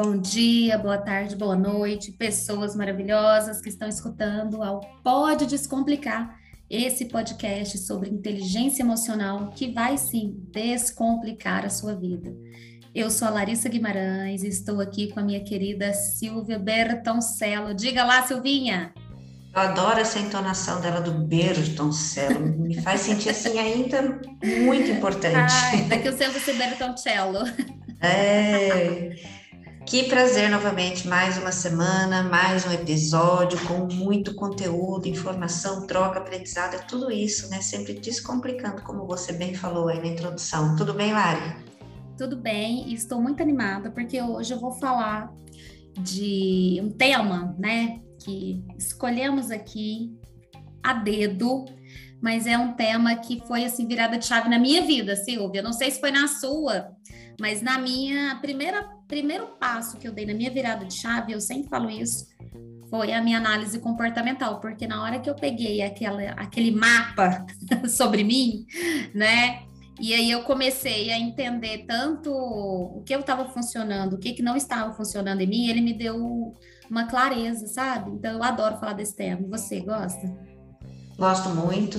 Bom dia, boa tarde, boa noite, pessoas maravilhosas que estão escutando ao Pode Descomplicar, esse podcast sobre inteligência emocional que vai sim descomplicar a sua vida. Eu sou a Larissa Guimarães e estou aqui com a minha querida Silvia Bertoncello. Diga lá, Silvinha! Eu adoro essa entonação dela do Bertoncello, me faz sentir assim ainda muito importante. Ai, daqui eu sei você Bertoncello. É. Que prazer novamente, mais uma semana, mais um episódio com muito conteúdo, informação, troca, aprendizado, é tudo isso, né? Sempre descomplicando, como você bem falou aí na introdução. Tudo bem, Lari? Tudo bem, estou muito animada porque hoje eu vou falar de um tema, né, que escolhemos aqui a dedo, mas é um tema que foi assim virada de chave na minha vida, Silvia. Não sei se foi na sua, mas na minha primeira primeiro passo que eu dei na minha virada de chave, eu sempre falo isso, foi a minha análise comportamental, porque na hora que eu peguei aquela, aquele mapa sobre mim, né? E aí eu comecei a entender tanto o que eu estava funcionando, o que, que não estava funcionando em mim, ele me deu uma clareza, sabe? Então eu adoro falar desse tema. Você gosta? Gosto muito.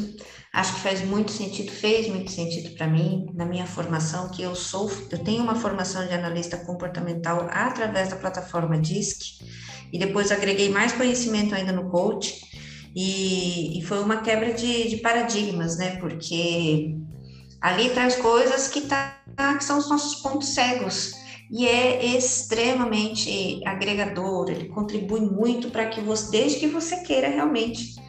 Acho que faz muito sentido, fez muito sentido para mim na minha formação, que eu sou, eu tenho uma formação de analista comportamental através da plataforma DISC e depois agreguei mais conhecimento ainda no coach e, e foi uma quebra de, de, paradigmas, né? Porque ali traz coisas que, tá, que são os nossos pontos cegos e é extremamente agregador, ele contribui muito para que você, desde que você queira realmente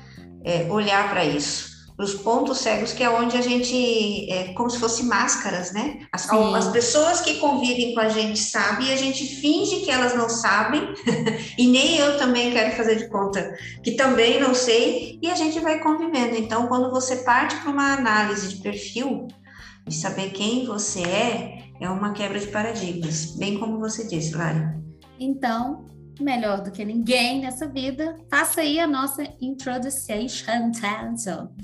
é, olhar para isso os pontos cegos, que é onde a gente, é como se fosse máscaras, né? As, as, pessoas que convivem com a gente sabem e a gente finge que elas não sabem, e nem eu também quero fazer de conta que também não sei, e a gente vai convivendo. Então, quando você parte para uma análise de perfil, de saber quem você é, é uma quebra de paradigmas, bem como você disse, Lari. Então, melhor do que ninguém nessa vida, faça aí a nossa introdução.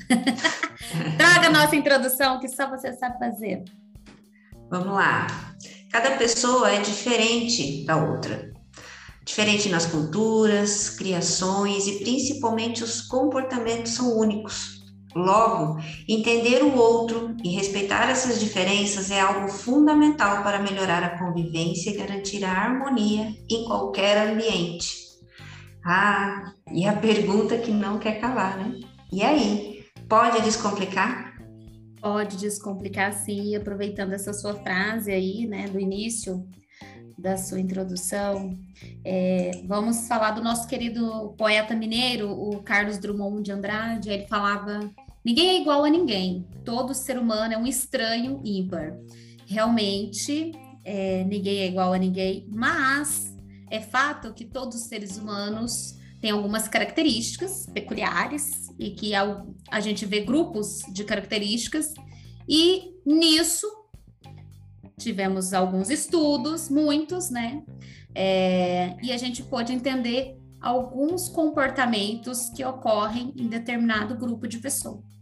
Traga a nossa introdução, que só você sabe fazer. Vamos lá. Cada pessoa é diferente da outra. Diferente nas culturas, criações e principalmente os comportamentos são únicos. Logo, entender o outro e respeitar essas diferenças é algo fundamental para melhorar a convivência e garantir a harmonia em qualquer ambiente. Ah, e a pergunta que não quer calar, né? E aí, pode descomplicar? Pode descomplicar sim, aproveitando essa sua frase aí, né, do início da sua introdução, é, vamos falar do nosso querido poeta mineiro, o Carlos Drummond de Andrade. Ele falava Ninguém é igual a ninguém. Todo ser humano é um estranho ímpar. Realmente, é, ninguém é igual a ninguém, mas é fato que todos os seres humanos têm algumas características peculiares e que a, gente vê grupos de características e nisso tivemos alguns estudos, muitos, né? É, e a gente pôde entender alguns comportamentos que ocorrem em determinado grupo de pessoas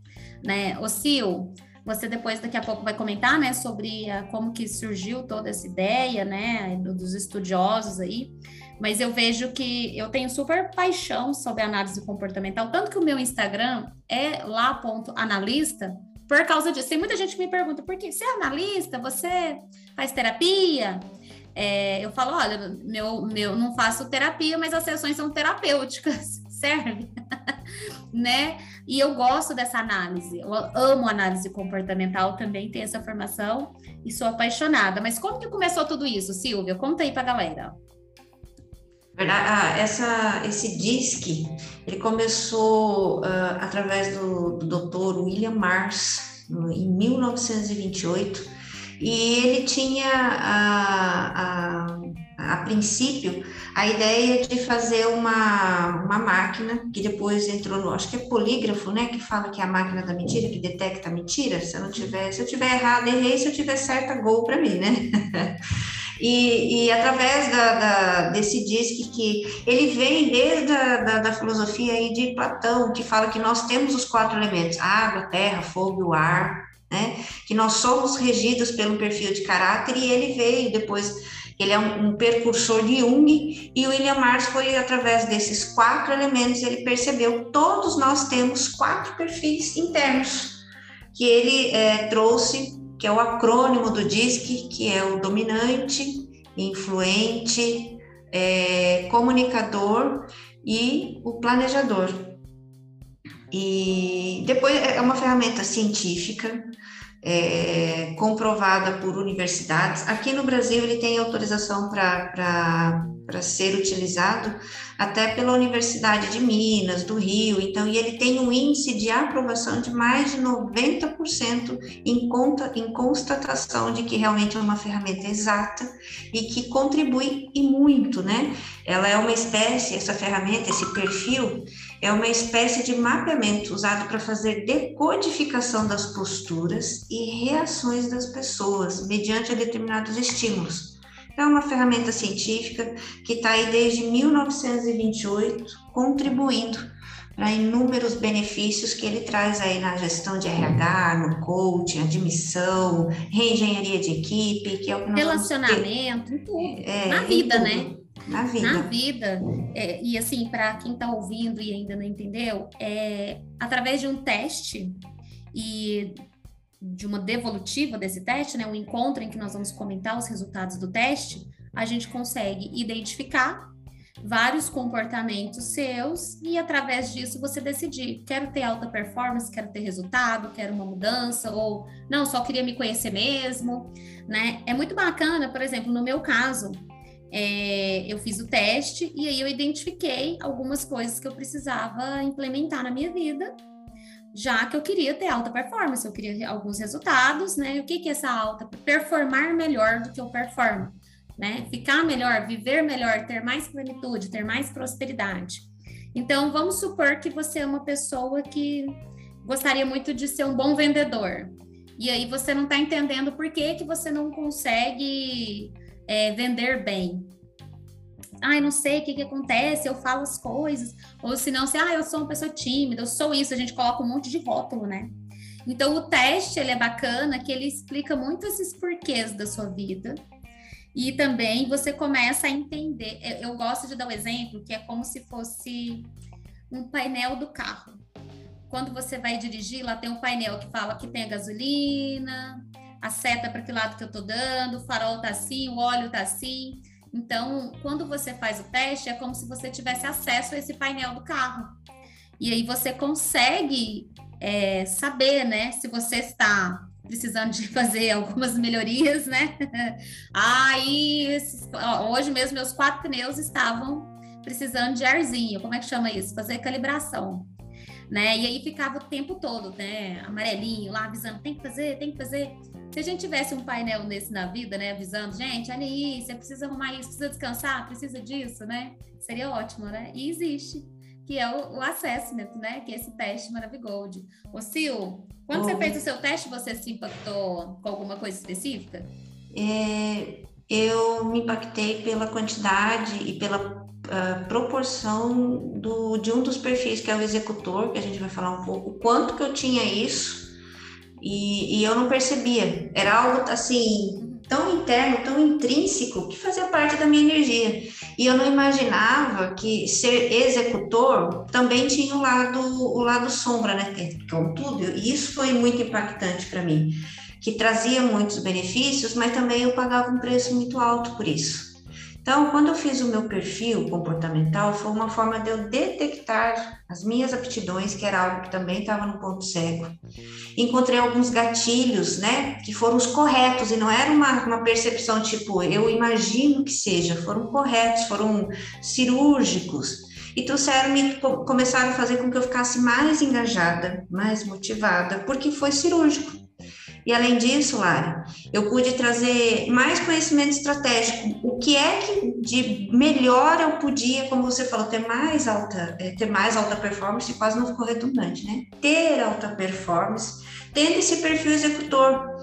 né? O Sil, você depois daqui a pouco vai comentar, né, sobre a, como que surgiu toda essa ideia, né, dos estudiosos aí. Mas eu vejo que eu tenho super paixão sobre análise comportamental, tanto que o meu Instagram é lá ponto analista por causa disso. Tem muita gente que me pergunta, por que você é analista? Você faz terapia? É, eu falo, olha, meu, meu, não faço terapia, mas as sessões são terapêuticas, serve? né? E eu gosto dessa análise, eu amo análise comportamental, também tenho essa formação e sou apaixonada. Mas como que começou tudo isso, Silvia? Conta aí pra galera. Ah, essa, esse DISC, ele começou uh, através do, do Dr. William Mars, em 1928, e ele tinha a, a, a princípio a ideia de fazer uma, uma máquina que depois entrou no, acho que é polígrafo, né, que fala que é a máquina da mentira, que detecta a mentira, se eu não tiver, se eu tiver errado, errei, se eu tiver certa, gol para mim, né? E, e, através da, da, desse disque que ele vem desde a da, da, filosofia aí de Platão, que fala que nós temos os quatro elementos, água, terra, fogo e o ar, né? Que nós somos regidos pelo perfil de caráter e ele veio depois Ele é um, um percursor de Jung e o William Mars foi através desses quatro elementos ele percebeu todos nós temos quatro perfis internos que ele é, trouxe, que é o acrônimo do DISC, que é o dominante, influente, é, comunicador e o planejador. E depois é uma ferramenta científica, é, comprovada por universidades. Aqui no Brasil ele tem autorização para ser utilizado até pela Universidade de Minas, do Rio, então, e ele tem um índice de aprovação de mais de 90% em, conta, em constatação de que realmente é uma ferramenta exata e que contribui e muito, né? Ela é uma espécie, essa ferramenta, esse perfil, é uma espécie de mapeamento usado para fazer decodificação das posturas e reações das pessoas mediante determinados estímulos. É uma ferramenta científica que está aí desde 1928, contribuindo para inúmeros benefícios que ele traz aí na gestão de RH, no coaching, admissão, reengenharia de equipe, que é o que relacionamento, em tudo, é, na vida, né? Na vida. Na vida. É, e assim, para quem está ouvindo e ainda não entendeu, é através de um teste e de uma devolutiva desse teste, né, um encontro em que nós vamos comentar os resultados do teste, a gente consegue identificar vários comportamentos seus e através disso você decidir, quero ter alta performance, quero ter resultado, quero uma mudança ou não, só queria me conhecer mesmo, né? É muito bacana, por exemplo, no meu caso, é, eu fiz o teste e aí eu identifiquei algumas coisas que eu precisava implementar na minha vida já que eu queria ter alta performance, eu queria alguns resultados, né? O que, que é essa alta? Performar melhor do que eu performo, né? Ficar melhor, viver melhor, ter mais plenitude, ter mais prosperidade. Então, vamos supor que você é uma pessoa que gostaria muito de ser um bom vendedor. E aí você não está entendendo por que, que você não consegue é, vender bem ai, não sei o que, que acontece, eu falo as coisas, ou se não, se, ah, eu sou uma pessoa tímida, eu sou isso, a gente coloca um monte de rótulo, né? Então, o teste, ele é bacana, que ele explica muito esses porquês da sua vida, e também você começa a entender, eu gosto de dar o um exemplo, que é como se fosse um painel do carro. Quando você vai dirigir, lá tem um painel que fala que tem a gasolina, a seta para que lado que eu tô dando, o farol tá assim, o óleo tá assim. Então, quando você faz o teste, é como se você tivesse acesso a esse painel do carro. E aí você consegue é, saber, né, se você está precisando de fazer algumas melhorias, né? Aí, hoje mesmo, meus quatro pneus estavam precisando de arzinho. Como é que chama isso? Fazer calibração. Né? E aí ficava o tempo todo, né? Amarelinho lá avisando, tem que fazer, tem que fazer. Se a gente tivesse um painel nesse na vida, né, avisando, gente, olha aí, você precisa arrumar isso, precisa descansar, precisa disso, né? Seria ótimo, né? E existe, que é o, o assessment, né? Que é esse teste Maravigold. Ô, Sil, quando você fez o seu teste, você se impactou com alguma coisa específica? É, eu me impactei pela quantidade e pela Uh, proporção do, de um dos perfis, que é o executor, que a gente vai falar um pouco, o quanto que eu tinha isso e, e eu não percebia. Era algo assim tão interno, tão intrínseco que fazia parte da minha energia. E eu não imaginava que ser executor também tinha o lado o lado sombra, né? Contudo, e isso foi muito impactante para mim, que trazia muitos benefícios, mas também eu pagava um preço muito alto por isso. Então, quando eu fiz o meu perfil comportamental, foi uma forma de eu detectar as minhas aptidões, que era algo que também estava no ponto cego. Encontrei alguns gatilhos, né, que foram os corretos, e não era uma, uma percepção tipo, eu imagino que seja, foram corretos, foram cirúrgicos. E trouxeram me começaram a fazer com que eu ficasse mais engajada, mais motivada, porque foi cirúrgico. E além disso, Lara, eu pude trazer mais conhecimento estratégico. O que é que de melhor eu podia, como você falou, ter mais alta, é, ter mais alta performance, quase não ficou redundante, né? Ter alta performance, tendo esse perfil executor.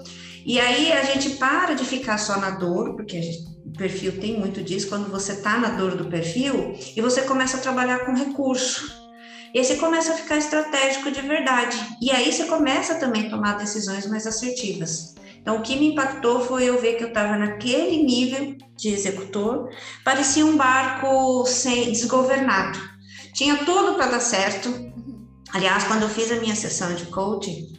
E aí a gente para de ficar só na dor, porque gente, o perfil tem muito disso, quando você está na dor do perfil, e você começa a trabalhar com recurso. E aí você começa a ficar estratégico de verdade. E aí você começa também a tomar decisões mais assertivas. Então, o que me impactou foi eu ver que eu estava naquele nível de executor, parecia um barco sem desgovernado. Tinha tudo para dar certo. Aliás, quando eu fiz a minha sessão de coaching,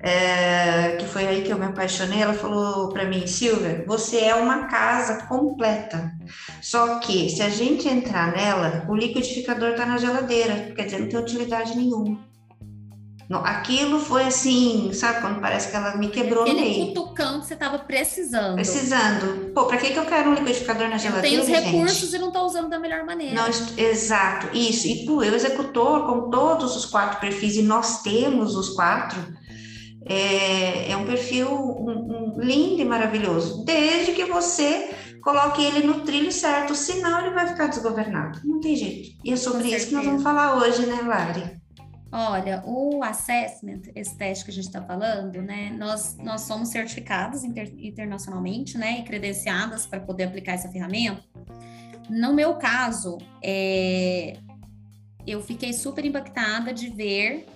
é, que foi aí que eu me apaixonei, ela falou para mim, Silvia, você é uma casa completa. Só que se a gente entrar nela, o liquidificador está na geladeira, quer dizer, não tem utilidade nenhuma. Não, aquilo foi assim, sabe quando parece que ela me quebrou Aquele no meio. cutucão que você estava precisando. Precisando. Pô, para que, que eu quero um liquidificador na geladeira? Tem os recursos gente? e não estou usando da melhor maneira. Não, exato, isso. E tu, eu executor com todos os quatro perfis, e nós temos os quatro, é, é um perfil um, um, lindo e maravilhoso, desde que você coloque ele no trilho certo, senão ele vai ficar desgovernado. Não tem jeito. E é sobre isso que nós vamos falar hoje, né, Lari? Olha, o assessment, esse teste que a gente está falando, né? Nós, nós somos certificados inter, internacionalmente, né? E credenciadas para poder aplicar essa ferramenta. No meu caso, é, eu fiquei super impactada de ver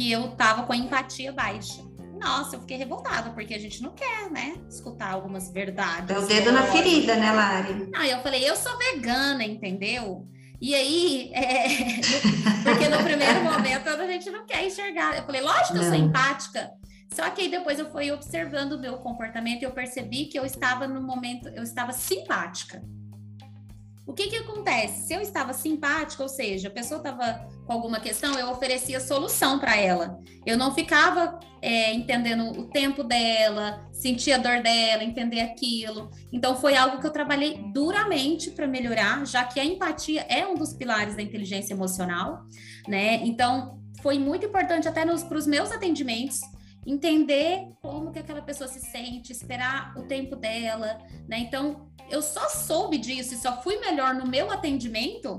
que eu tava com a empatia baixa. Nossa, eu fiquei revoltada, porque a gente não quer, né? Escutar algumas verdades. Deu o dedo na ferida, né, Lari? Aí eu falei, eu sou vegana, entendeu? E aí, é, porque no primeiro momento a gente não quer enxergar. Eu falei, lógico que eu sou empática. Só que aí depois eu fui observando o meu comportamento e eu percebi que eu estava no momento, eu estava simpática. O que que acontece? Se eu estava simpática, ou seja, a pessoa estava com alguma questão, eu oferecia solução para ela. Eu não ficava é, entendendo o tempo dela, sentir a dor dela, entender aquilo. Então foi algo que eu trabalhei duramente para melhorar, já que a empatia é um dos pilares da inteligência emocional, né? Então foi muito importante até para os meus atendimentos entender como que aquela pessoa se sente, esperar o tempo dela, né? Então eu só soube disso e só fui melhor no meu atendimento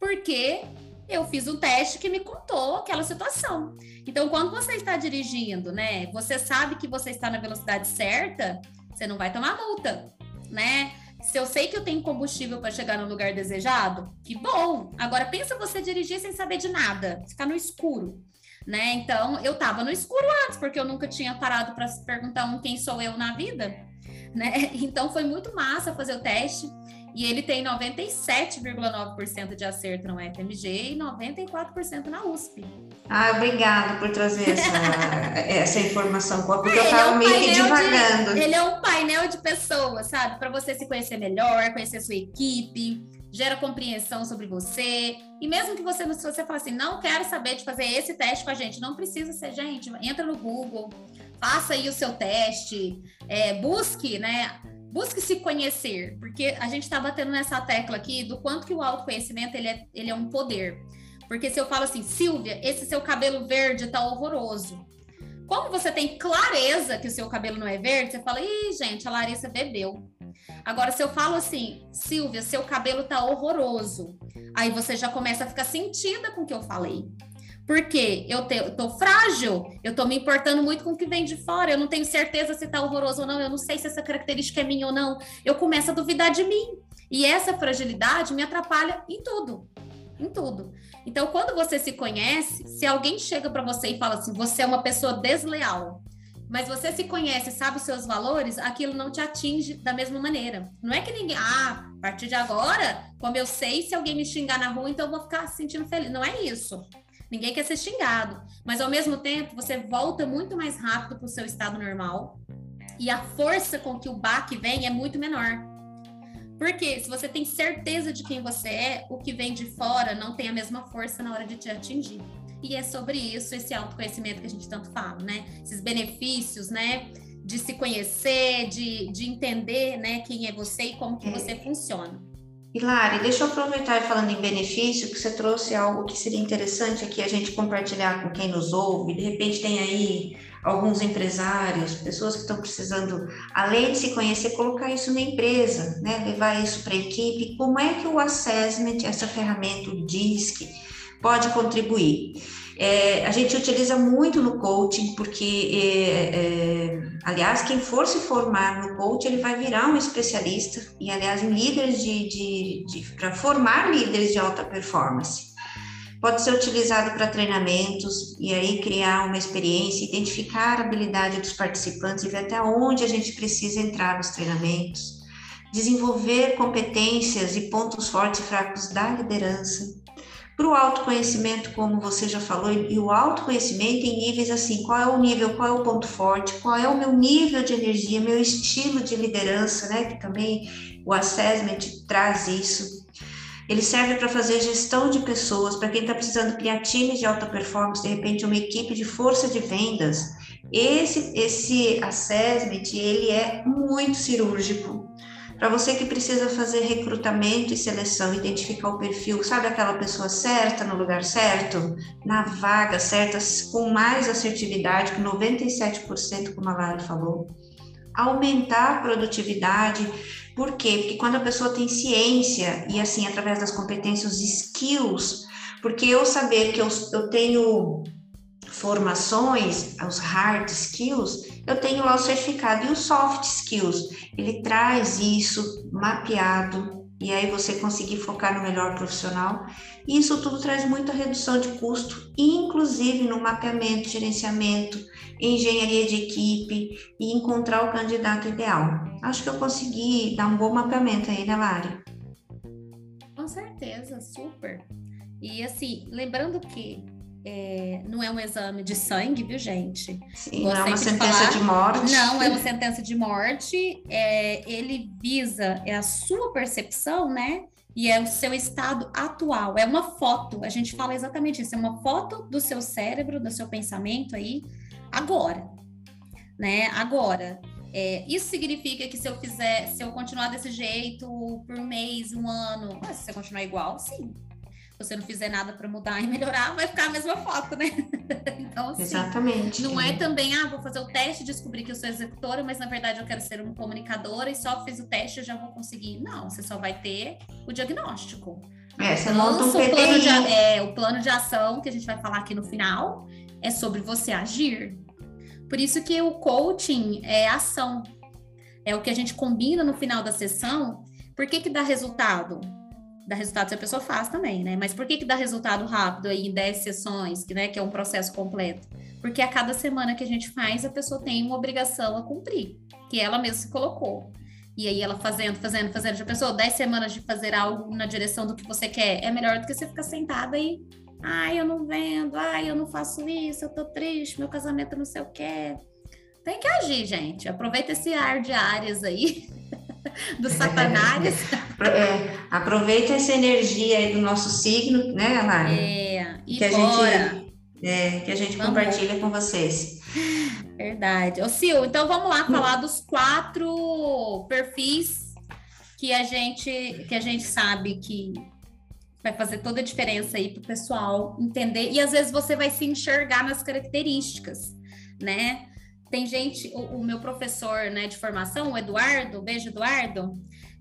porque eu fiz um teste que me contou aquela situação. Então, quando você está dirigindo, né, você sabe que você está na velocidade certa, você não vai tomar multa, né? Se eu sei que eu tenho combustível para chegar no lugar desejado, que bom. Agora pensa você dirigir sem saber de nada, ficar no escuro, né? Então, eu estava no escuro antes, porque eu nunca tinha parado para se perguntar um quem sou eu na vida né? Então foi muito massa fazer o teste. E ele tem 97,9% de acerto no FMG e 94% na USP. Ah, obrigada por trazer essa, essa informação, porque eu estava é um meio que divagando. De, ele é um painel de pessoas, sabe? Para você se conhecer melhor, conhecer sua equipe, gera compreensão sobre você. E mesmo que você, se você fala assim, não quero saber de fazer esse teste com a gente, não precisa ser, gente, entra no Google, faça aí o seu teste, é, busque, né? Busque se conhecer, porque a gente está batendo nessa tecla aqui do quanto que o autoconhecimento ele é, ele é um poder. Porque se eu falo assim, Silvia, esse seu cabelo verde tá horroroso. Como você tem clareza que o seu cabelo não é verde, você fala, ih, gente, a Larissa bebeu. Agora, se eu falo assim, Silvia, seu cabelo tá horroroso, aí você já começa a ficar sentida com o que eu falei. Porque eu, tô frágil, eu tô me importando muito com o que vem de fora, eu não tenho certeza se tá horroroso ou não, eu não sei se essa característica é minha ou não. Eu começo a duvidar de mim. E essa fragilidade me atrapalha em tudo. Em tudo. Então, quando você se conhece, se alguém chega para você e fala assim, você é uma pessoa desleal, mas você se conhece, sabe os seus valores, aquilo não te atinge da mesma maneira. Não é que ninguém, ah, a partir de agora, como eu sei, se alguém me xingar na rua, então eu vou ficar se sentindo feliz. Não é isso. Ninguém quer ser xingado, mas ao mesmo tempo você volta muito mais rápido para o seu estado normal e a força com que o baque vem é muito menor. Porque se você tem certeza de quem você é, o que vem de fora não tem a mesma força na hora de te atingir. E é sobre isso, esse autoconhecimento que a gente tanto fala, né? Esses benefícios, né? De se conhecer, de, de entender, né, quem é você e como que é. você funciona. Hilari, deixa eu aproveitar falando em benefício, que você trouxe algo que seria interessante aqui a gente compartilhar com quem nos ouve. De repente tem aí alguns empresários, pessoas que estão precisando, além de se conhecer, colocar isso na empresa, né? levar isso para a equipe. Como é que o assessment, essa ferramenta, o DISC, pode contribuir? É, a gente utiliza muito no coaching, porque, é, é, aliás, quem for se formar no coaching, ele vai virar um especialista, e, aliás, em líderes de, de, de para formar líderes de alta performance. Pode ser utilizado para treinamentos e aí criar uma experiência, identificar a habilidade dos participantes e ver até onde a gente precisa entrar nos treinamentos. Desenvolver competências e pontos fortes e fracos da liderança para o autoconhecimento, como você já falou, e o autoconhecimento em níveis assim, qual é o nível, qual é o ponto forte, qual é o meu nível de energia, meu estilo de liderança, né? Que também o assessment traz isso. Ele serve para fazer gestão de pessoas, para quem está precisando criar times de alta performance, de repente uma equipe de força de vendas. Esse, esse assessment, ele é muito cirúrgico. Para você que precisa fazer recrutamento e seleção, identificar o perfil, sabe aquela pessoa certa no lugar certo, na vaga certa, com mais assertividade, que 97%, como a Lara falou. Aumentar a produtividade, por quê? Porque quando a pessoa tem ciência, e assim, através das competências, os skills, porque eu saber que eu, eu tenho formações, os hard skills, eu tenho lá o certificado e os soft skills. Ele traz isso mapeado e aí você conseguir focar no melhor profissional. E isso tudo traz muita redução de custo, inclusive no mapeamento, gerenciamento, engenharia de equipe e encontrar o candidato ideal. Acho que eu consegui dar um bom mapeamento aí, né, Lari? Com certeza, super. E assim, lembrando que é, não é um exame de sangue, viu, gente? Sim, não é uma sentença falar, de morte. Não é uma sentença de morte. É, ele visa é a sua percepção, né? E é o seu estado atual. É uma foto. A gente fala exatamente isso. É uma foto do seu cérebro, do seu pensamento aí, agora, né? Agora. É, isso significa que se eu fizer, se eu continuar desse jeito por um mês, um ano, se você continuar igual, sim, você não fizer nada para mudar e melhorar, vai ficar a mesma foto, né? então, assim, Exatamente. Não é também, ah, vou fazer o teste, descobrir que eu sou executora, mas na verdade eu quero ser uma comunicadora e só fiz o teste eu já vou conseguir. Não, você só vai ter o diagnóstico. É, você monta um o plano, de, é, o plano de ação que a gente vai falar aqui no final é sobre você agir. Por isso que o coaching é ação. É o que a gente combina no final da sessão. Por que que dá resultado? Dá resultado se a pessoa faz também, né? Mas por que, que dá resultado rápido aí em 10 sessões, que, né, que é um processo completo? Porque a cada semana que a gente faz, a pessoa tem uma obrigação a cumprir, que ela mesma se colocou. E aí ela fazendo, fazendo, fazendo, já pensou, 10 semanas de fazer algo na direção do que você quer, é melhor do que você ficar sentada aí, ai, eu não vendo, ai, eu não faço isso, eu tô triste, meu casamento não sei o quê. Tem que agir, gente. Aproveita esse ar de áreas aí do Satanás. É, aproveita essa energia aí do nosso signo, né, Lara? É, e que a gente, é, que a gente compartilha com vocês. Verdade. Ô, Sil, então vamos lá falar dos quatro perfis que a gente que a gente sabe que vai fazer toda a diferença aí para o pessoal entender e às vezes você vai se enxergar nas características, né? Tem gente, o, o meu professor né, de formação, o Eduardo, beijo Eduardo,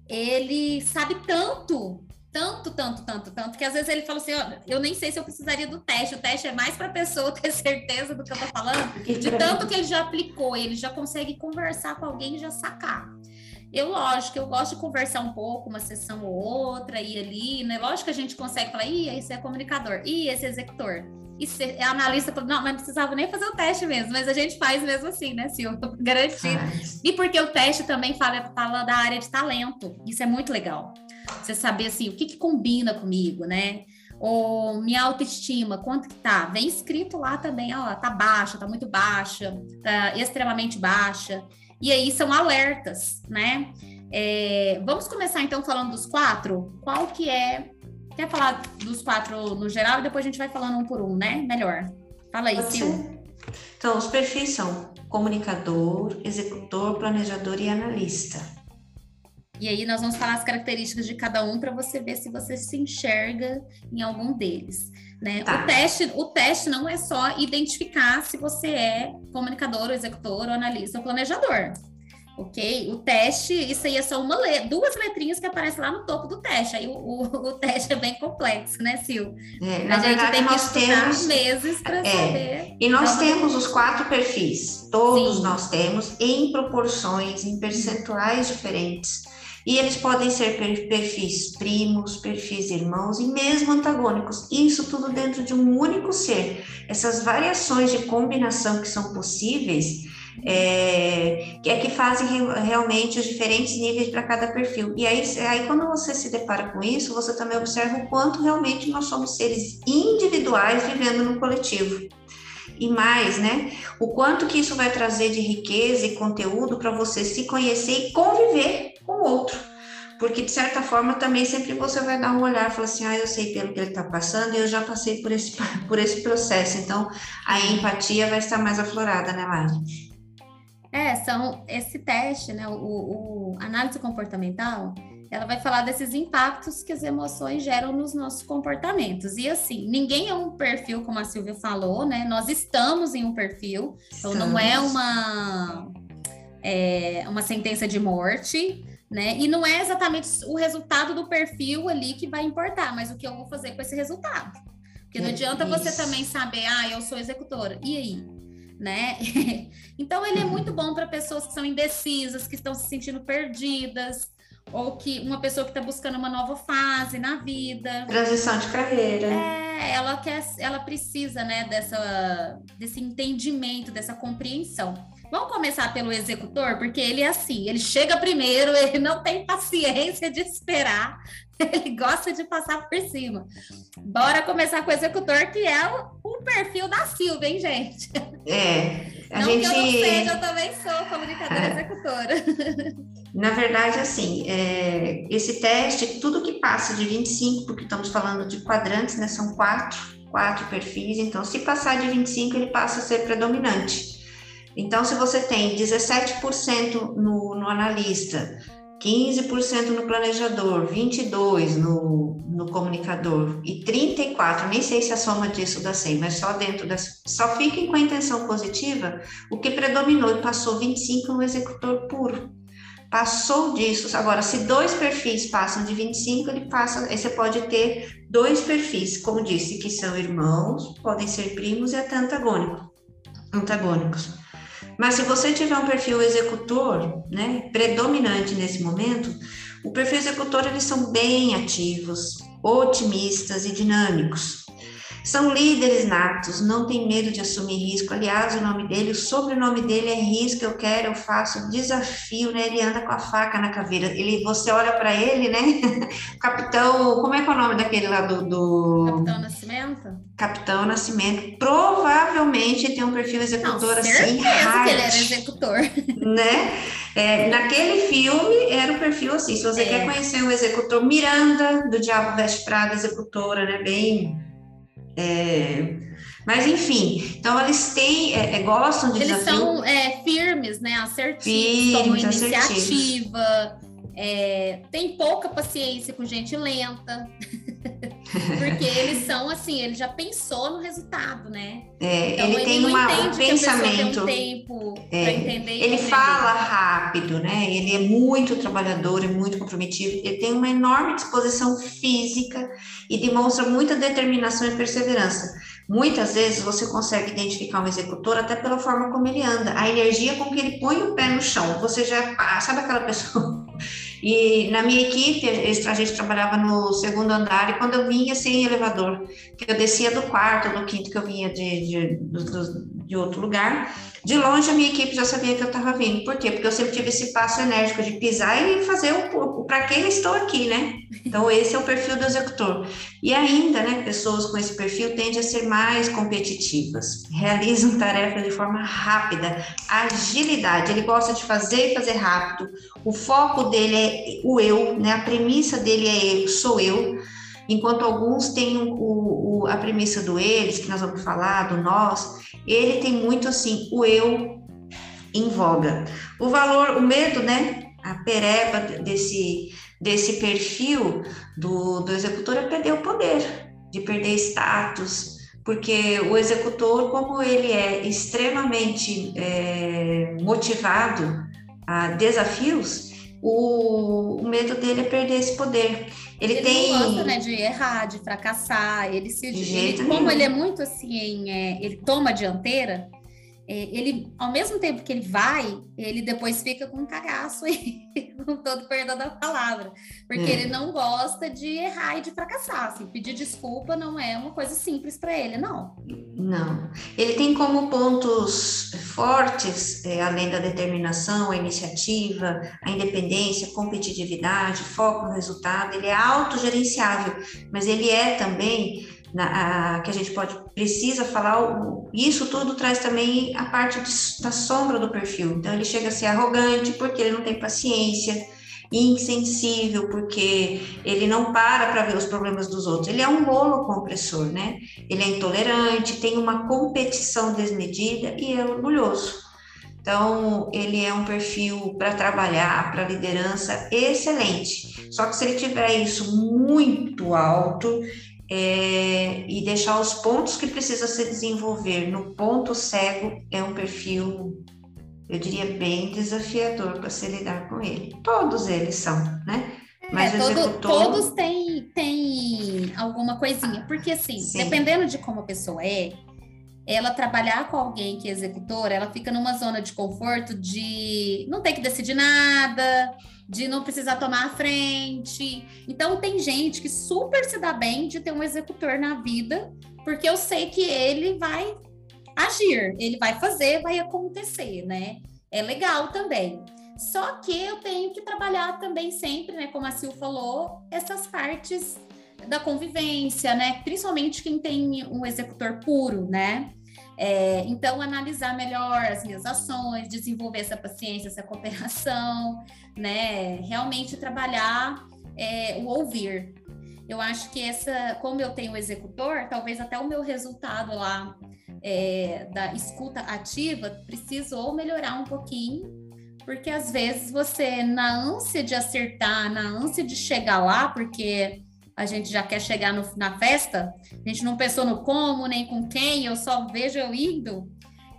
ele sabe tanto tanto, tanto, tanto, tanto, que às vezes ele fala assim, ó, eu nem sei se eu precisaria do teste, o teste é mais para a pessoa ter certeza do que eu tô falando, de tanto que ele já aplicou, ele já consegue conversar com alguém e já sacar. Eu, lógico, eu gosto de conversar um pouco, uma sessão ou outra, e ali, né? Lógico que a gente consegue falar, ih, esse é comunicador, ih, esse é executor. E se, a analista falou, não, mas não precisava nem fazer o teste mesmo, mas a gente faz mesmo assim, né, Silvia? Garantido. E porque o teste também fala, fala da área de talento. Isso é muito legal. Você saber assim, o que, que combina comigo, né? Ou minha autoestima, quanto que tá? Vem escrito lá também, ó, tá baixa, tá muito baixa, tá extremamente baixa. E aí são alertas, né? É, vamos começar então falando dos quatro. Qual que é Quer falar dos quatro no geral e depois a gente vai falando um por um, né? Melhor. Fala aí, Sil. Então, os perfis são comunicador, executor, planejador e analista. E aí nós vamos falar as características de cada um para você ver se você se enxerga em algum deles. Né? Tá. O, teste, o teste não é só identificar se você é comunicador, executor, ou analista ou planejador. ok? O teste, isso aí é só uma le duas letrinhas que aparecem lá no topo do teste. Aí o, o, o teste é bem complexo, né, Sil? É, na a gente verdade, tem que nós temos meses para é, saber. E nós então, temos os quatro perfis, todos sim. nós temos, em proporções, em percentuais diferentes. E eles podem ser perfis primos, perfis irmãos e mesmo antagônicos. Isso tudo dentro de um único ser. Essas variações de combinação que são possíveis é, que é que fazem realmente os diferentes níveis para cada perfil. E aí, aí, quando você se depara com isso, você também observa o quanto realmente nós somos seres individuais vivendo no coletivo. E mais, né? O quanto que isso vai trazer de riqueza e conteúdo para você se conhecer e conviver com o outro. Porque, de certa forma, também sempre você vai dar um olhar e falar assim: ah, eu sei pelo que ele está passando e eu já passei por esse, por esse processo. Então, a empatia vai estar mais aflorada, né, Mari? É, são esse teste, né? O, o, análise comportamental, ela vai falar desses impactos que as emoções geram nos nossos comportamentos. E assim, ninguém é um perfil, como a Silvia falou, né? Nós estamos em um perfil, então estamos. não é uma, é uma sentença de morte, né? E não é exatamente o resultado do perfil ali que vai importar, mas o que eu vou fazer com esse resultado. Porque não é adianta isso. você também saber, ah, eu sou executora. E aí? né? então ele é muito bom para pessoas que são indecisas, que estão se sentindo perdidas, ou que uma pessoa que está buscando uma nova fase na vida. Transição de carreira. É, ela quer, ela precisa, né, dessa, desse entendimento, dessa compreensão. Vamos começar pelo executor, porque ele é assim, ele chega primeiro, ele não tem paciência de esperar, ele gosta de passar por cima. Bora começar com o executor, que é o, o perfil da Silvia, hein, gente? É. A não gente... que eu não seja, eu também sou comunicadora é. executora. Na verdade, assim, é, esse teste, tudo que passa de 25, porque estamos falando de quadrantes, né? São quatro, quatro perfis, então se passar de 25, ele passa a ser predominante. Então, se você tem 17% no, no analista, 15% no planejador, 22% no, no comunicador e 34%, nem sei se a soma disso dá 100, mas só dentro das. Só fiquem com a intenção positiva, o que predominou e passou 25% no executor puro. Passou disso. Agora, se dois perfis passam de 25, ele passa. Você pode ter dois perfis, como disse, que são irmãos, podem ser primos e até antagônico, antagônicos. Mas se você tiver um perfil executor, né, predominante nesse momento, o perfil executor eles são bem ativos, otimistas e dinâmicos. São líderes natos, não tem medo de assumir risco. Aliás, o nome dele, o sobrenome dele é risco, eu quero, eu faço, desafio, né? Ele anda com a faca na caveira. Ele, você olha para ele, né? Capitão, como é que é o nome daquele lá do, do... Capitão Nascimento? Capitão Nascimento. Provavelmente tem um perfil executor não, assim, hard, que ele era executor. Né? É, naquele filme era o perfil assim. Se você é. quer conhecer o executor Miranda do Diabo Veste Prada, executora, né? Bem é, mas enfim, então eles têm, é, é, gostam de Eles desafio. são é, firmes, né? Assertivos, tomam iniciativa, é, tem pouca paciência com gente lenta. Porque eles são assim, ele já pensou no resultado, né? É, então, ele, ele tem uma, um pensamento. Um tempo é, entender ele fala rápido, né? Ele é muito trabalhador, é muito comprometido, ele tem uma enorme disposição física e demonstra muita determinação e perseverança. Muitas vezes você consegue identificar um executor até pela forma como ele anda, a energia com que ele põe o pé no chão. Você já sabe aquela pessoa e na minha equipe, a gente trabalhava no segundo andar, e quando eu vinha sem elevador, que eu descia do quarto, do quinto, que eu vinha de, de, de, de outro lugar, de longe a minha equipe já sabia que eu estava vindo. Por quê? Porque eu sempre tive esse passo enérgico de pisar e fazer o, o para quem estou aqui, né? Então, esse é o perfil do executor. E ainda, né, pessoas com esse perfil tendem a ser mais competitivas, realizam tarefas de forma rápida, agilidade, ele gosta de fazer e fazer rápido, o foco dele é o eu, né? A premissa dele é eu, sou eu, enquanto alguns têm o, o, a premissa do eles, que nós vamos falar, do nós, ele tem muito assim, o eu em voga. O valor, o medo, né? A pereba desse, desse perfil do, do executor é perder o poder, de perder status, porque o executor, como ele é extremamente é, motivado, a desafios, o, o, medo dele é perder esse poder. Ele, ele tem. Ele gosta, né, de errar, de fracassar. Ele se. De ele, como ele é muito assim, é, ele toma a dianteira, ele, ao mesmo tempo que ele vai, ele depois fica com um cagaço aí, com todo perdão da palavra, porque é. ele não gosta de errar e de fracassar. Assim, pedir desculpa não é uma coisa simples para ele, não. Não. Ele tem como pontos fortes, é, além da determinação, a iniciativa, a independência, a competitividade, foco no resultado. Ele é autogerenciável, mas ele é também na, a, que a gente pode precisa falar, isso tudo traz também a parte de, da sombra do perfil. Então ele chega a ser arrogante porque ele não tem paciência, insensível porque ele não para para ver os problemas dos outros. Ele é um rolo compressor, né? Ele é intolerante, tem uma competição desmedida e é orgulhoso. Então, ele é um perfil para trabalhar, para liderança excelente. Só que se ele tiver isso muito alto, é, e deixar os pontos que precisa se desenvolver no ponto cego é um perfil, eu diria, bem desafiador para se lidar com ele. Todos eles são, né? É, Mas é, todo, executor... todos têm, têm alguma coisinha, porque assim, Sim. dependendo de como a pessoa é, ela trabalhar com alguém que é executor, ela fica numa zona de conforto de não ter que decidir nada, de não precisar tomar a frente. Então tem gente que super se dá bem de ter um executor na vida, porque eu sei que ele vai agir, ele vai fazer, vai acontecer, né? É legal também. Só que eu tenho que trabalhar também sempre, né, como a Sil falou, essas partes da convivência, né? Principalmente quem tem um executor puro, né? É, então, analisar melhor as minhas ações, desenvolver essa paciência, essa cooperação, né? Realmente trabalhar é, o ouvir. Eu acho que essa, como eu tenho o executor, talvez até o meu resultado lá é, da escuta ativa precisou melhorar um pouquinho, porque às vezes você, na ânsia de acertar, na ânsia de chegar lá, porque a gente já quer chegar no, na festa, a gente não pensou no como, nem com quem, eu só vejo eu indo,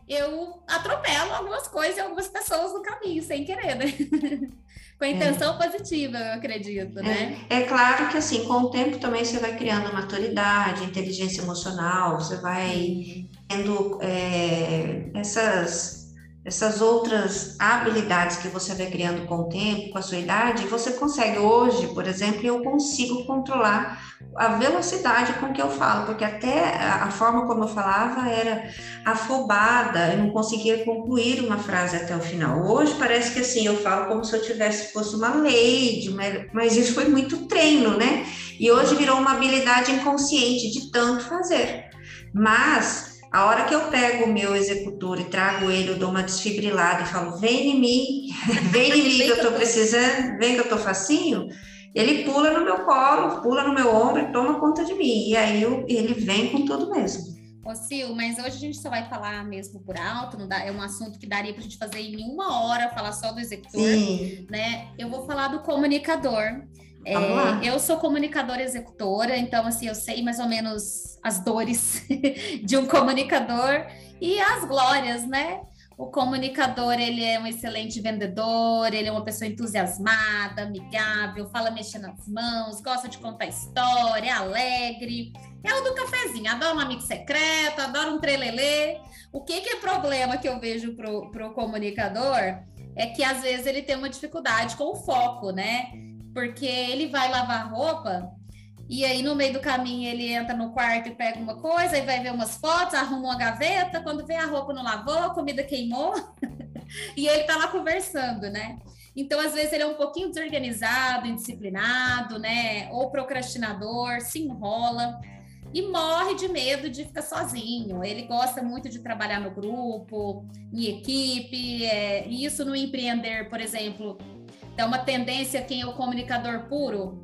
eu atropelo algumas coisas e algumas pessoas no caminho, sem querer, né? com a intenção é. positiva, eu acredito, né? É, é, claro que assim, com o tempo também você vai criando maturidade, inteligência emocional, você vai tendo é, essas essas outras habilidades que você vai criando com o tempo, com a sua idade, você consegue hoje, por exemplo, eu consigo controlar a velocidade com que eu falo, porque até a forma como eu falava era afobada, eu não conseguia concluir uma frase até o final. Hoje parece que assim, eu falo como se eu tivesse fosse uma lady, mas isso foi muito treino, né? E hoje virou uma habilidade inconsciente de tanto fazer. Mas a hora que eu pego o meu executor e trago ele, eu dou uma desfibrilada e falo: vem em mim, vem em mim que eu tô precisando, vem que eu tô facinho. Ele pula no meu colo, pula no meu ombro e toma conta de mim. E aí eu, ele vem com tudo mesmo. Ô, Sil, mas hoje a gente só vai falar mesmo por alto, não dá, é um assunto que daria para a gente fazer em uma hora, falar só do executor, Sim. né? Eu vou falar do comunicador. É, eu sou comunicadora executora, então assim eu sei mais ou menos as dores de um comunicador e as glórias, né? O comunicador ele é um excelente vendedor, ele é uma pessoa entusiasmada, amigável, fala mexendo as mãos, gosta de contar história, é alegre. É o do cafezinho, adora um amigo secreto, adora um trelelê. O que, que é problema que eu vejo pro, pro comunicador é que às vezes ele tem uma dificuldade com o foco, né? Porque ele vai lavar roupa e aí no meio do caminho ele entra no quarto e pega uma coisa e vai ver umas fotos, arruma uma gaveta, quando vê a roupa não lavou, a comida queimou e ele tá lá conversando, né? Então, às vezes, ele é um pouquinho desorganizado, indisciplinado, né? Ou procrastinador, se enrola e morre de medo de ficar sozinho. Ele gosta muito de trabalhar no grupo, em equipe, é, e isso no empreender, por exemplo, é uma tendência, quem é o comunicador puro,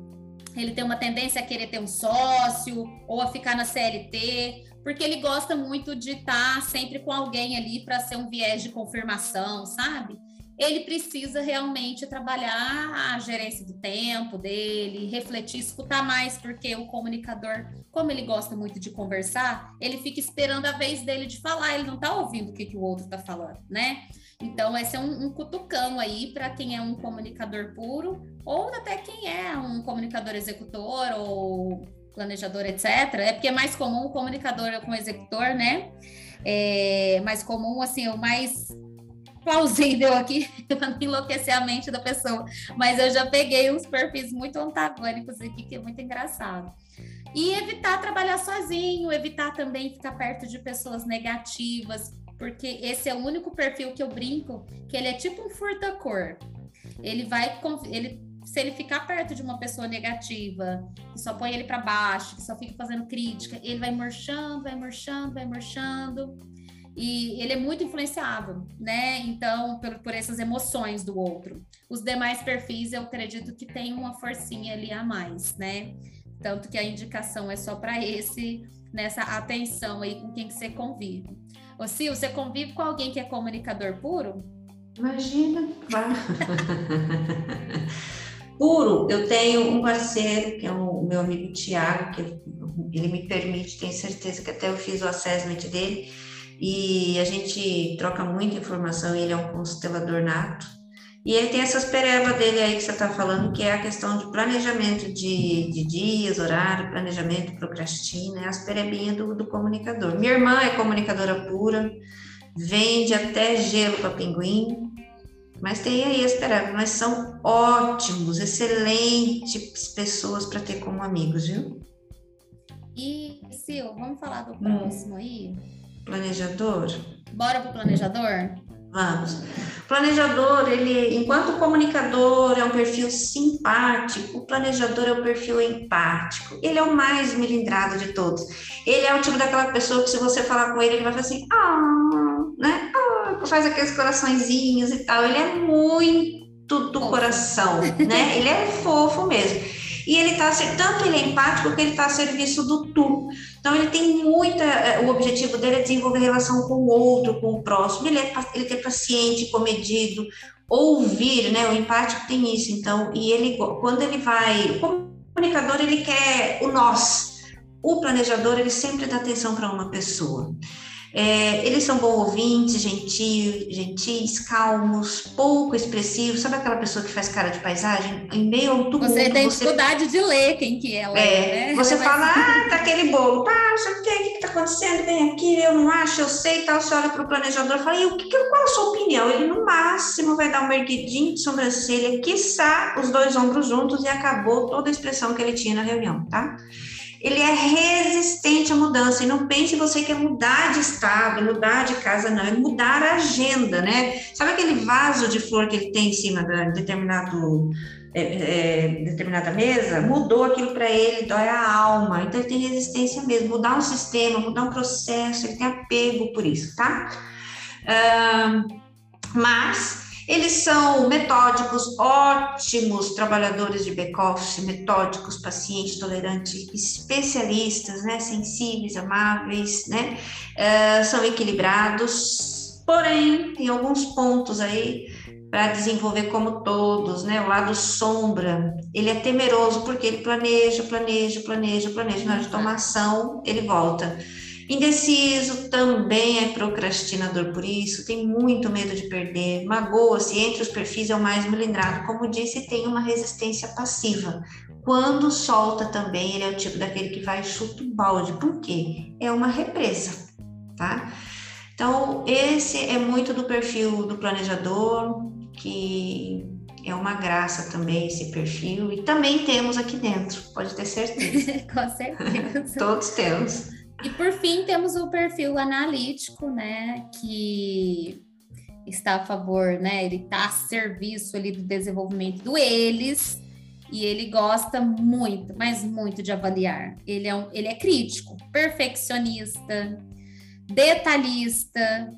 ele tem uma tendência a querer ter um sócio ou a ficar na CLT, porque ele gosta muito de estar sempre com alguém ali para ser um viés de confirmação, sabe? ele precisa realmente trabalhar a gerência do tempo dele, refletir, escutar mais, porque o comunicador, como ele gosta muito de conversar, ele fica esperando a vez dele de falar, ele não está ouvindo o que, que o outro está falando, né? Então, esse é um, um cutucão aí para quem é um comunicador puro, ou até quem é um comunicador executor ou planejador, etc. É porque é mais comum o comunicador com o executor, né? É mais comum, assim, o mais plausível aqui para não enlouquecer a mente da pessoa. Mas eu já peguei uns perfis muito antagônicos aqui, que é muito engraçado. E evitar trabalhar sozinho, evitar também ficar perto de pessoas negativas, porque esse é o único perfil que eu brinco, que ele é tipo um furta-cor. Ele vai, ele, se ele ficar perto de uma pessoa negativa, que só põe ele para baixo, que só fica fazendo crítica, ele vai murchando, vai murchando, vai murchando e ele é muito influenciável, né? Então, por, por essas emoções do outro. Os demais perfis, eu acredito que tem uma forcinha ali a mais, né? Tanto que a indicação é só para esse, nessa atenção aí com quem que você convive. Ô, Sil, você convive com alguém que é comunicador puro? Imagina, claro. puro, eu tenho um parceiro, que é o meu amigo Tiago, que ele me permite, tenho certeza que até eu fiz o assessment dele, e a gente troca muita informação, ele é um constelador nato. E ele tem essas perebas dele aí que você está falando, que é a questão de planejamento de, de dias, horário, planejamento, procrastina, é as perebinhas do, do comunicador. Minha irmã é comunicadora pura, vende até gelo para pinguim, mas tem aí as perebas, mas são ótimos, excelentes pessoas para ter como amigos, viu? E, Sil, vamos falar do hum. próximo hum. aí? Planejador? Bora pro planejador? Vamos. Planejador, ele, enquanto comunicador é um perfil simpático, o planejador é o um perfil empático. Ele é o mais melindrado de todos. Ele é o tipo daquela pessoa que se você falar com ele, ele vai falar assim, ah, né? Ah, faz aqueles coraçõezinhos e tal. Ele é muito do coração, né? Ele é fofo mesmo. E ele está, tanto ele é empático que ele está a serviço do tu. Então, ele tem muita. Eh, o objetivo dele é desenvolver relação com o outro, com o próximo. Ele é, ele é paciente, comedido, ouvir, né? O empático tem isso. Então, e ele, quando ele vai. O comunicador, ele quer o nós. O planejador, ele sempre dá atenção para uma pessoa. É, eles são bons ouvintes, gentil, gentis, calmos, pouco expressivos. Sabe aquela pessoa que faz cara de paisagem? Em meio ao tumulto... Você tem você... dificuldade de ler quem que ela é, é né? Você fala, ah, tá aquele bolo. Tá, o que, o que tá acontecendo? Vem aqui, eu não acho, eu sei tal. Você olha para o planejador e fala, e o que, qual a sua opinião? Ele, no máximo, vai dar um erguidinho de sobrancelha, quiçá os dois ombros juntos e acabou toda a expressão que ele tinha na reunião, tá? Ele é resistente à mudança. E não pense você que é mudar de estado, mudar de casa, não, é mudar a agenda, né? Sabe aquele vaso de flor que ele tem em cima de determinado. É, é, determinada mesa, mudou aquilo para ele, dói a alma. Então, ele tem resistência mesmo. Mudar um sistema, mudar um processo, ele tem apego por isso, tá? Uh, mas eles são metódicos, ótimos trabalhadores de back-office, metódicos, pacientes, tolerantes, especialistas, né? sensíveis, amáveis, né? Uh, são equilibrados, porém, tem alguns pontos aí para desenvolver como todos, né? O lado sombra, ele é temeroso porque ele planeja, planeja, planeja, planeja, na hora de tomar ação, ele volta. Indeciso também é procrastinador por isso, tem muito medo de perder, magoa-se, entre os perfis é o mais melindrado. Como disse, tem uma resistência passiva. Quando solta também, ele é o tipo daquele que vai chuto balde. Por quê? É uma represa, tá? Então, esse é muito do perfil do planejador, que é uma graça também esse perfil. E também temos aqui dentro, pode ter certeza. Com certeza. Todos temos. E por fim, temos o perfil analítico, né, que está a favor, né, ele está a serviço ali do desenvolvimento do eles, e ele gosta muito, mas muito de avaliar. Ele é, um, ele é crítico, perfeccionista, detalhista,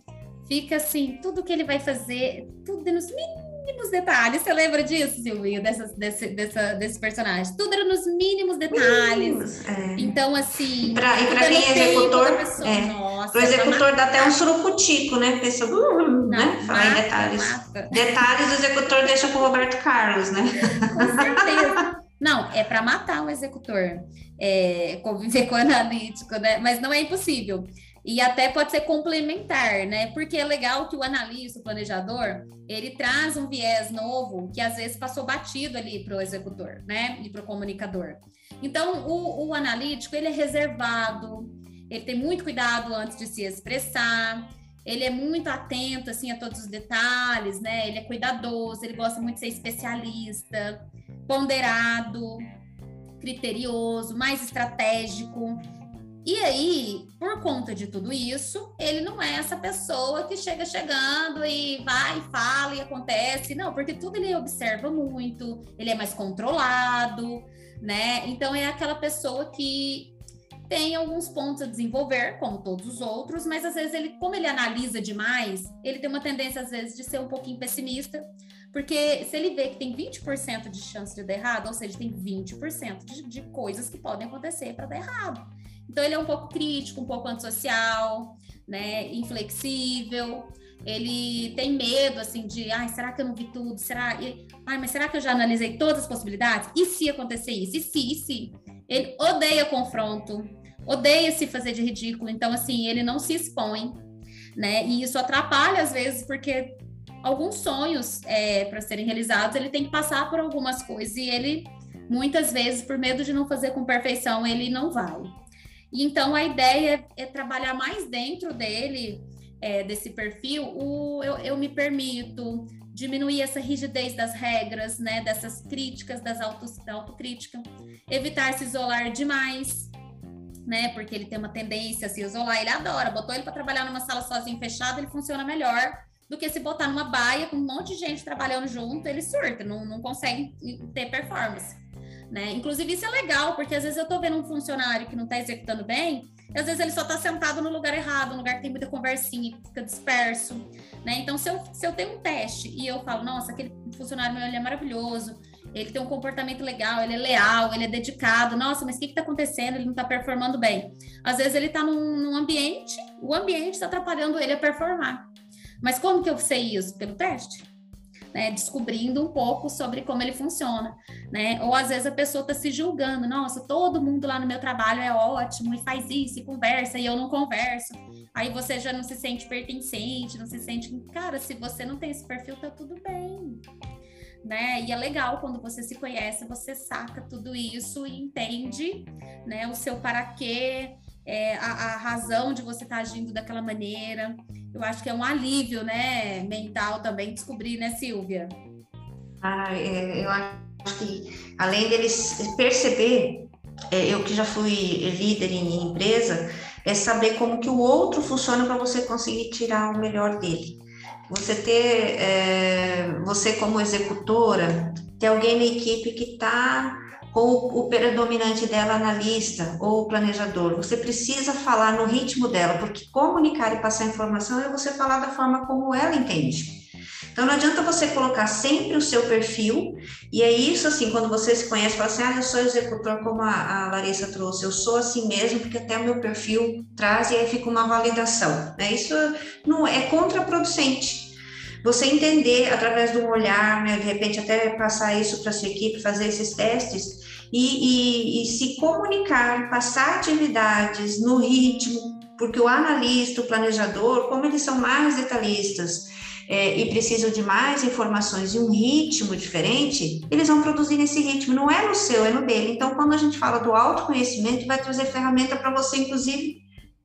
fica assim, tudo que ele vai fazer, tudo nos mínimos detalhes. Você lembra disso, Silvio? Dessa, desse, dessa, desse personagem? Tudo era nos mínimos detalhes. Mínimos, é. Então, assim. E para quem é executor, é. Nossa, o executor dá até um surucutico, né? Pessoa, uh, né? Falar em detalhes. Mata. Detalhes o executor deixa com o Roberto Carlos, né? Com certeza. Não, é para matar o executor, é, conviver com o analítico, né? Mas não é impossível. E até pode ser complementar, né? Porque é legal que o analista, o planejador, ele traz um viés novo que às vezes passou batido ali para o executor, né? E para o comunicador. Então, o, o analítico, ele é reservado, ele tem muito cuidado antes de se expressar, ele é muito atento assim a todos os detalhes, né? Ele é cuidadoso, ele gosta muito de ser especialista, ponderado, criterioso, mais estratégico. E aí, por conta de tudo isso, ele não é essa pessoa que chega chegando e vai, fala e acontece. Não, porque tudo ele observa muito, ele é mais controlado, né? Então é aquela pessoa que tem alguns pontos a desenvolver, como todos os outros, mas às vezes ele, como ele analisa demais, ele tem uma tendência às vezes de ser um pouquinho pessimista, porque se ele vê que tem 20% de chance de dar errado, ou seja, tem 20% de, de coisas que podem acontecer para dar errado. Então ele é um pouco crítico, um pouco antissocial, né, inflexível. Ele tem medo assim de, ai, será que eu não vi tudo? Será? Ai, mas será que eu já analisei todas as possibilidades? E se acontecer isso? E se? E se? Ele odeia confronto, odeia se fazer de ridículo. Então assim, ele não se expõe, né? E isso atrapalha às vezes porque alguns sonhos é, para serem realizados, ele tem que passar por algumas coisas e ele muitas vezes por medo de não fazer com perfeição, ele não vai. E então a ideia é, é trabalhar mais dentro dele, é, desse perfil, o, eu, eu me permito diminuir essa rigidez das regras, né, dessas críticas, das autos, da autocrítica, evitar se isolar demais, né, porque ele tem uma tendência a se isolar, ele adora, botou ele para trabalhar numa sala sozinho fechada, ele funciona melhor do que se botar numa baia com um monte de gente trabalhando junto, ele surta, não, não consegue ter performance. Né? Inclusive, isso é legal, porque às vezes eu estou vendo um funcionário que não está executando bem, e às vezes ele só está sentado no lugar errado, no lugar que tem muita conversinha, fica disperso. Né? Então, se eu, se eu tenho um teste e eu falo, nossa, aquele funcionário meu ele é maravilhoso, ele tem um comportamento legal, ele é leal, ele é dedicado, nossa, mas o que está acontecendo? Ele não está performando bem. Às vezes ele está num, num ambiente, o ambiente está atrapalhando ele a performar. Mas como que eu sei isso? Pelo teste né, descobrindo um pouco sobre como ele funciona, né? Ou às vezes a pessoa está se julgando, nossa, todo mundo lá no meu trabalho é ótimo e faz isso e conversa e eu não converso. Aí você já não se sente pertencente, não se sente, cara, se você não tem esse perfil, tá tudo bem. Né? E é legal quando você se conhece, você saca tudo isso e entende, né, o seu para quê, é, a, a, razão de você estar tá agindo daquela maneira. Eu acho que é um alívio, né, mental também descobrir, né, Silvia? Ah, é, eu acho que além deles perceber, é, eu que já fui líder em empresa, é saber como que o outro funciona para você conseguir tirar o melhor dele. Você ter, é, você como executora, ter alguém na equipe que está ou o predominante dela analista ou planejador. Você precisa falar no ritmo dela, porque comunicar e passar informação é você falar da forma como ela entende. Então não adianta você colocar sempre o seu perfil, e é isso assim, quando você se conhece, fala assim, ah, eu sou executor, como a, Larissa trouxe, eu sou assim mesmo, porque até o meu perfil traz e aí fica uma validação. Né? Isso não é contraproducente. Você entender através do olhar, né, de repente até passar isso para sua equipe, fazer esses testes, e, e, e se comunicar, passar atividades no ritmo, porque o analista, o planejador, como eles são mais detalhistas é, e precisam de mais informações e um ritmo diferente, eles vão produzir nesse ritmo, não é no seu, é no dele. Então, quando a gente fala do autoconhecimento, vai trazer ferramenta para você, inclusive,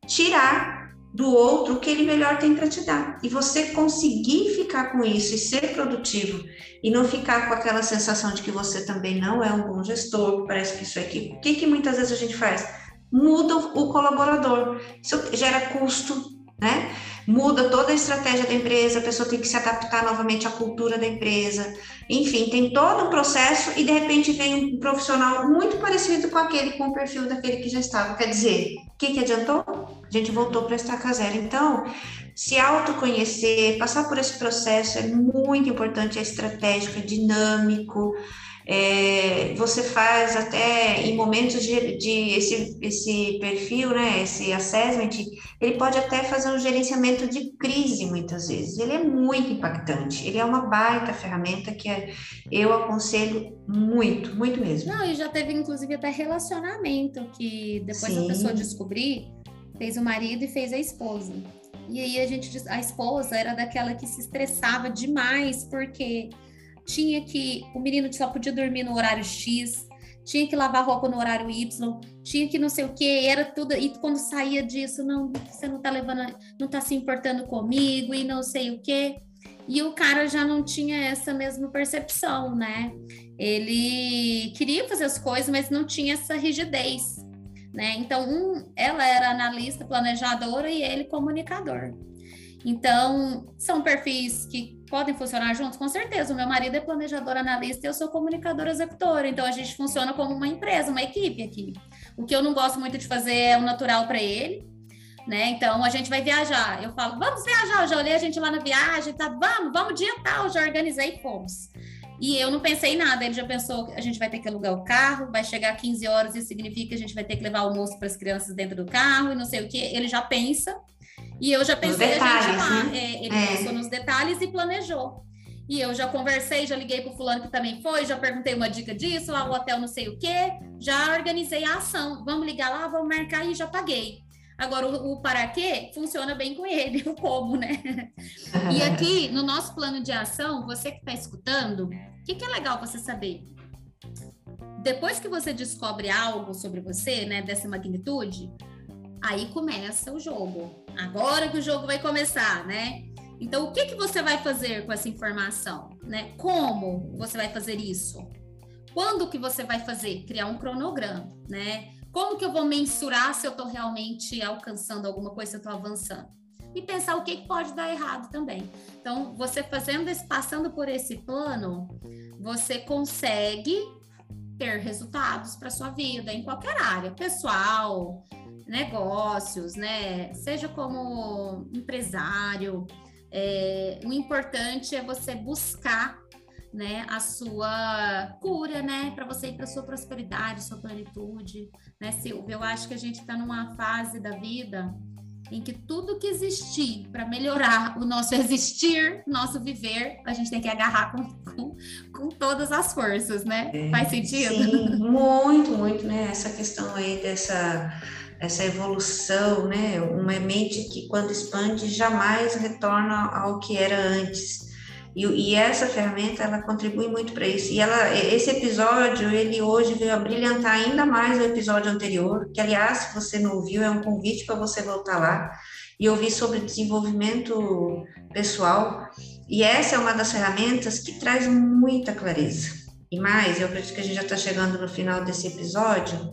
tirar do outro o que ele melhor tem para te dar. E você conseguir ficar com isso e ser produtivo e não ficar com aquela sensação de que você também não é um bom gestor, parece que isso aqui. O que, que muitas vezes a gente faz? Muda o colaborador. Isso gera custo, né? Muda toda a estratégia da empresa, a pessoa tem que se adaptar novamente à cultura da empresa. Enfim, tem todo um processo e de repente vem um profissional muito parecido com aquele, com o perfil daquele que já estava. Quer dizer, o que, que adiantou? A gente voltou para estaca zero. Então, se autoconhecer, passar por esse processo é muito importante, é estratégico, é dinâmico, é, você faz até em momentos de, de, esse, esse perfil, né, esse assessment, ele pode até fazer um gerenciamento de crise muitas vezes. Ele é muito impactante. Ele é uma baita ferramenta que é, eu aconselho muito, muito mesmo. Não, e já teve inclusive até relacionamento que depois Sim. a pessoa descobrir, fez o marido e fez a esposa. E aí a gente, a esposa era daquela que se estressava demais porque tinha que o menino só podia dormir no horário X, tinha que lavar roupa no horário Y, tinha que não sei o que, era tudo. E quando saía disso, não, você não tá levando, não tá se importando comigo e não sei o que. E o cara já não tinha essa mesma percepção, né? Ele queria fazer as coisas, mas não tinha essa rigidez, né? Então, um, ela era analista, planejadora e ele comunicador. Então, são perfis que podem funcionar juntos? Com certeza. O meu marido é planejador analista e eu sou comunicadora executora. Então, a gente funciona como uma empresa, uma equipe aqui. O que eu não gosto muito de fazer é o natural para ele. Né? Então a gente vai viajar. Eu falo, vamos viajar. Eu já olhei a gente lá na viagem, tá? Vamos, vamos dia tal. Já organizei e fomos. E eu não pensei em nada. Ele já pensou que a gente vai ter que alugar o carro, vai chegar 15 horas, isso significa que a gente vai ter que levar almoço para as crianças dentro do carro e não sei o que. Ele já pensa e eu já pensei detalhes, a gente lá. Né? É, ele é. pensou nos detalhes e planejou. E eu já conversei, já liguei para o fulano que também foi, já perguntei uma dica disso, lá o hotel não sei o quê, já organizei a ação. Vamos ligar lá, vamos marcar e já paguei. Agora, o, o para quê funciona bem com ele, o como, né? E aqui, no nosso plano de ação, você que está escutando, o que, que é legal você saber? Depois que você descobre algo sobre você, né, dessa magnitude, aí começa o jogo. Agora que o jogo vai começar, né? Então, o que, que você vai fazer com essa informação? Né? Como você vai fazer isso? Quando que você vai fazer? Criar um cronograma, né? Como que eu vou mensurar se eu estou realmente alcançando alguma coisa, se eu estou avançando? E pensar o que, que pode dar errado também. Então, você fazendo esse, passando por esse plano, você consegue ter resultados para sua vida em qualquer área, pessoal, negócios, né? Seja como empresário, é, o importante é você buscar né, a sua cura, né, para você ir para sua prosperidade, sua plenitude, né, Silvia? Eu acho que a gente está numa fase da vida em que tudo que existir para melhorar o nosso existir, nosso viver, a gente tem que agarrar com, com, com todas as forças, né? É, Faz sentido? Sim, muito, muito, né? Essa questão aí dessa essa evolução, né? Uma mente que quando expande jamais retorna ao que era antes. E, e essa ferramenta ela contribui muito para isso. E ela, esse episódio ele hoje veio a brilhantar ainda mais o episódio anterior, que aliás, se você não ouviu, é um convite para você voltar lá e ouvir sobre desenvolvimento pessoal. E essa é uma das ferramentas que traz muita clareza. E mais, eu acredito que a gente já está chegando no final desse episódio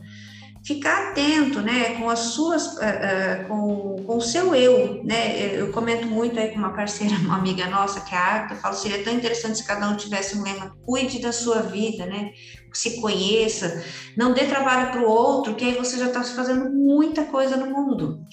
ficar atento, né, com as suas, uh, uh, com, com o seu eu, né, eu comento muito aí com uma parceira, uma amiga nossa, que é a Arta, eu falo, seria tão interessante se cada um tivesse um lema, cuide da sua vida, né, se conheça, não dê trabalho para o outro, que aí você já está fazendo muita coisa no mundo.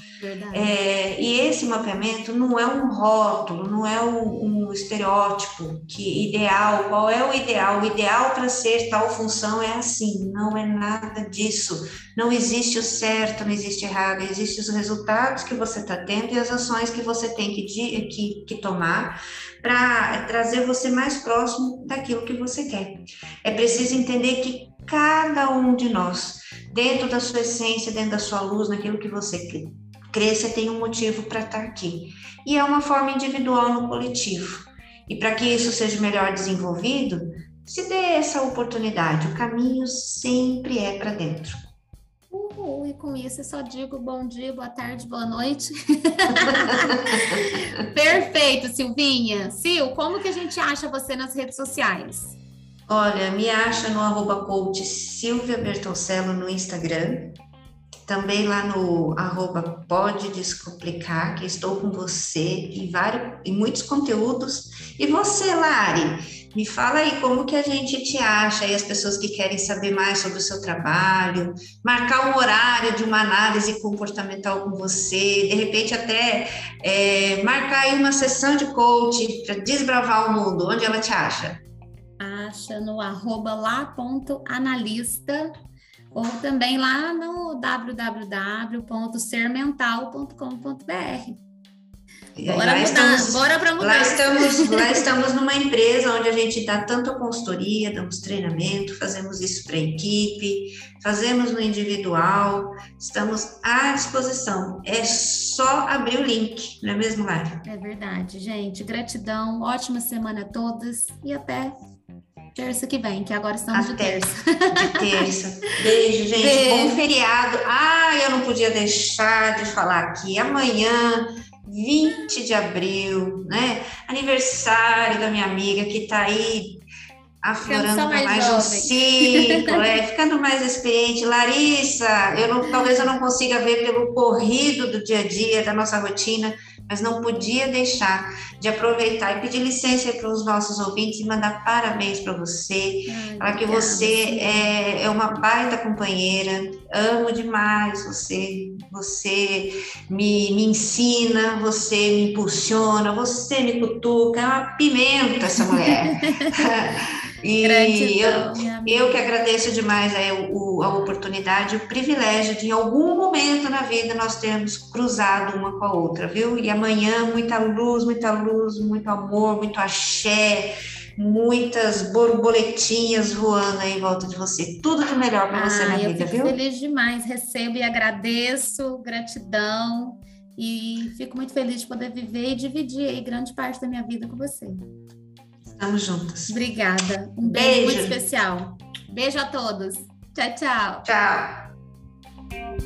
É, e esse mapeamento não é um rótulo, não é um, um, estereótipo que ideal, qual é o ideal? O ideal para ser tal função é assim, não é nada disso. Não existe o certo, não existe errado, existem os resultados que você está tendo e as ações que você tem que, que, que tomar para trazer você mais próximo daquilo que você quer. É preciso entender que cada um de nós, dentro da sua essência, dentro da sua luz, naquilo que você crê, tem um motivo para estar aqui. E é uma forma individual no coletivo. E para que isso seja melhor desenvolvido, se dê essa oportunidade. O caminho sempre é para dentro. Uhul, e com isso eu só digo bom dia, boa tarde, boa noite. Perfeito, Silvinha. Sil, como que a gente acha você nas redes sociais? Olha, me acha no arroba coach Silvia Bertoncello no Instagram. Também lá no arroba Pode Descomplicar, que estou com você e, vários, e muitos conteúdos. E você, Lari, me fala aí como que a gente te acha e as pessoas que querem saber mais sobre o seu trabalho, marcar um horário de uma análise comportamental com você, de repente até é, marcar aí uma sessão de coach para desbravar o mundo. Onde ela te acha? Acha no arroba lá.analista ou também lá no www.sermental.com.br. Bora lá estamos, bora para mudar. Lá estamos, lá estamos numa empresa onde a gente dá tanto a consultoria, damos treinamento, fazemos isso para a equipe, fazemos no individual, estamos à disposição. É só abrir o link, não é mesmo, Lara? É verdade, gente. Gratidão, ótima semana a todas e até terça que vem, que agora estamos Até de terça. De terça. Beijo, gente. Beijo. Bom feriado. Ah, eu não podia deixar de falar aqui. Amanhã, 20 de abril, né? Aniversário da minha amiga que está aí aflorando mais, mais um ciclo, é, ficando mais experiente. Larissa, eu não, talvez eu não consiga ver pelo corrido do dia a dia, da nossa rotina, mas não podia deixar de aproveitar e pedir licença para os nossos ouvintes e mandar parabéns para você, para que você é, é, uma baita companheira, amo demais você, você me, me ensina, você me impulsiona, você me cutuca, é uma pimenta essa mulher. E eu, eu que agradeço demais a, a oportunidade, o privilégio de, em algum momento na vida, nós termos cruzado uma com a outra, viu? E amanhã, muita luz, muita luz, muito amor, muito axé, muitas borboletinhas voando aí em volta de você. Tudo de melhor para você ah, na vida, viu? Feliz demais, recebo e agradeço, gratidão. E fico muito feliz de poder viver e dividir aí grande parte da minha vida com você. Estamos juntas. Obrigada. Um beijo, beijo muito especial. Beijo a todos. Tchau, tchau. Tchau.